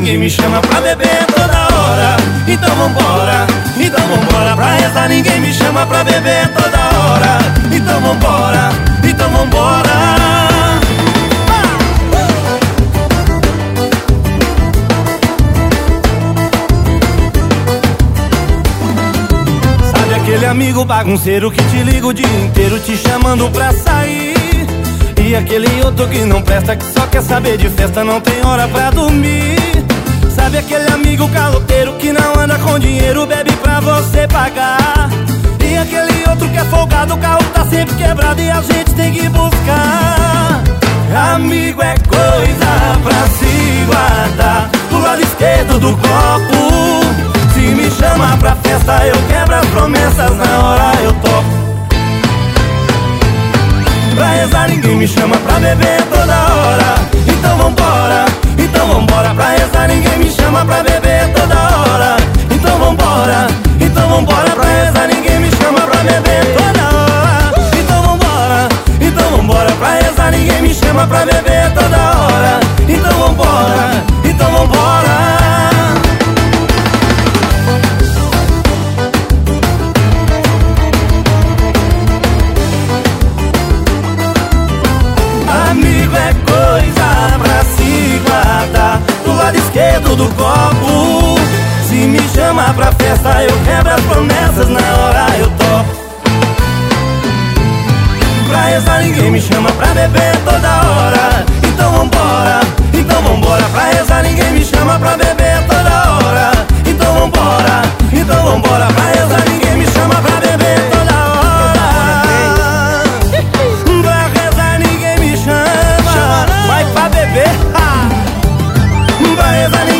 ninguém me chama pra beber toda hora. Então vambora, então vambora. Pra rezar ninguém me chama pra beber toda hora. Então vambora, então vambora. Sabe aquele amigo bagunceiro que te liga o dia inteiro te chamando pra sair? E aquele outro que não presta, que só quer saber de festa, não tem hora pra dormir amigo caloteiro que não anda com dinheiro, bebe pra você pagar. E aquele outro que é folgado, o carro tá sempre quebrado e a gente tem que buscar. Amigo é coisa pra se guardar. Do lado esquerdo do copo Se me chama pra festa eu quebro as promessas Na hora eu topo Pra rezar ninguém me chama pra beber toda hora toda hora. Então vambora, então vambora. Amigo é coisa pra se guardar. Do lado esquerdo do copo. Se me chama pra festa eu quebro as promessas Na hora eu topo. Pra rezar ninguém me chama pra beber toda hora Eva Lima.